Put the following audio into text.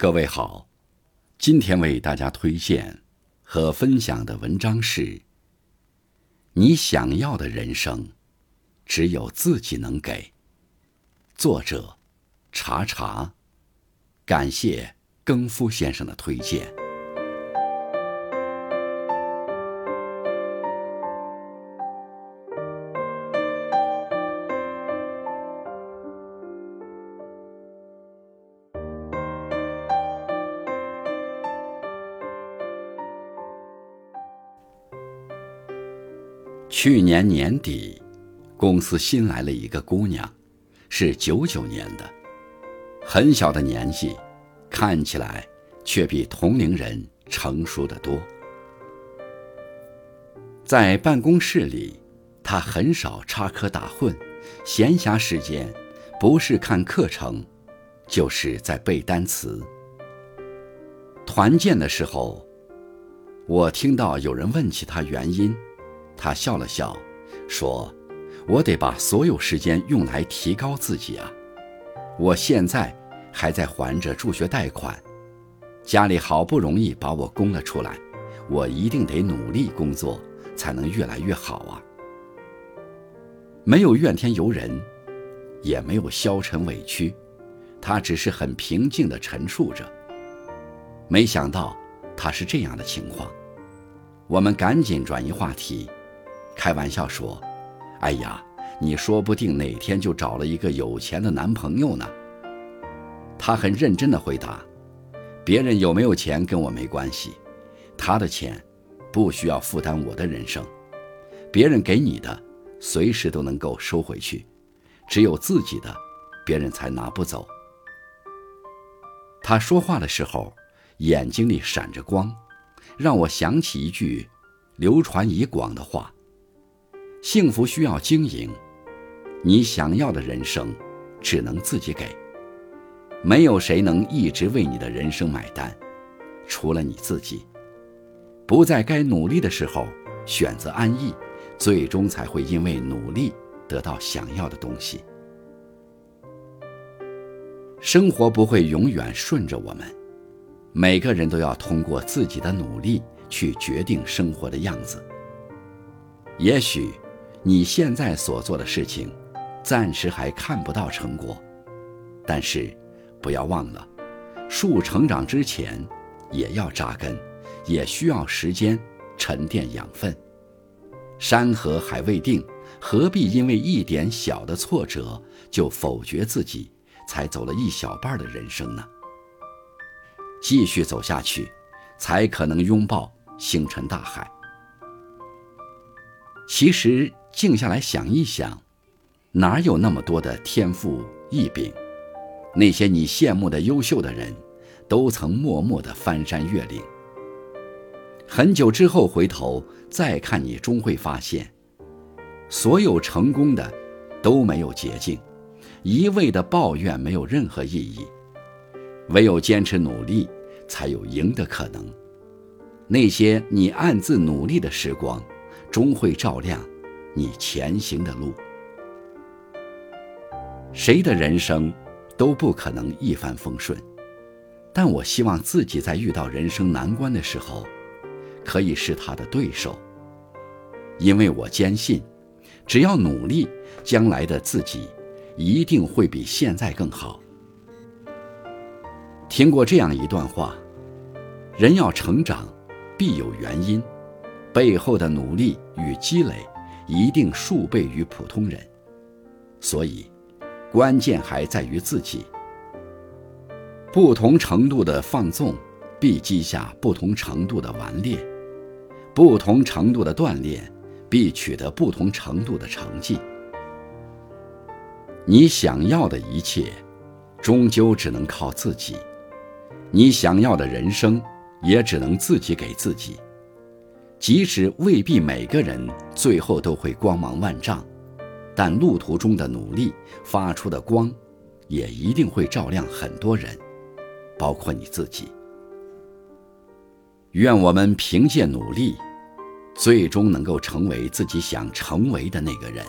各位好，今天为大家推荐和分享的文章是《你想要的人生，只有自己能给》。作者：查查，感谢更夫先生的推荐。去年年底，公司新来了一个姑娘，是九九年的，很小的年纪，看起来却比同龄人成熟得多。在办公室里，她很少插科打诨，闲暇时间不是看课程，就是在背单词。团建的时候，我听到有人问起她原因。他笑了笑，说：“我得把所有时间用来提高自己啊！我现在还在还着助学贷款，家里好不容易把我供了出来，我一定得努力工作，才能越来越好啊！”没有怨天尤人，也没有消沉委屈，他只是很平静地陈述着。没想到他是这样的情况，我们赶紧转移话题。开玩笑说：“哎呀，你说不定哪天就找了一个有钱的男朋友呢。”他很认真的回答：“别人有没有钱跟我没关系，他的钱不需要负担我的人生。别人给你的，随时都能够收回去，只有自己的，别人才拿不走。”他说话的时候，眼睛里闪着光，让我想起一句流传已广的话。幸福需要经营，你想要的人生，只能自己给。没有谁能一直为你的人生买单，除了你自己。不在该努力的时候选择安逸，最终才会因为努力得到想要的东西。生活不会永远顺着我们，每个人都要通过自己的努力去决定生活的样子。也许。你现在所做的事情，暂时还看不到成果，但是，不要忘了，树成长之前，也要扎根，也需要时间沉淀养分。山河还未定，何必因为一点小的挫折就否决自己才走了一小半的人生呢？继续走下去，才可能拥抱星辰大海。其实。静下来想一想，哪有那么多的天赋异禀？那些你羡慕的优秀的人，都曾默默的翻山越岭。很久之后回头再看你，终会发现，所有成功的都没有捷径，一味的抱怨没有任何意义，唯有坚持努力，才有赢的可能。那些你暗自努力的时光，终会照亮。你前行的路，谁的人生都不可能一帆风顺，但我希望自己在遇到人生难关的时候，可以是他的对手，因为我坚信，只要努力，将来的自己一定会比现在更好。听过这样一段话：人要成长，必有原因，背后的努力与积累。一定数倍于普通人，所以关键还在于自己。不同程度的放纵，必积下不同程度的顽劣；不同程度的锻炼，必取得不同程度的成绩。你想要的一切，终究只能靠自己；你想要的人生，也只能自己给自己。即使未必每个人最后都会光芒万丈，但路途中的努力发出的光，也一定会照亮很多人，包括你自己。愿我们凭借努力，最终能够成为自己想成为的那个人。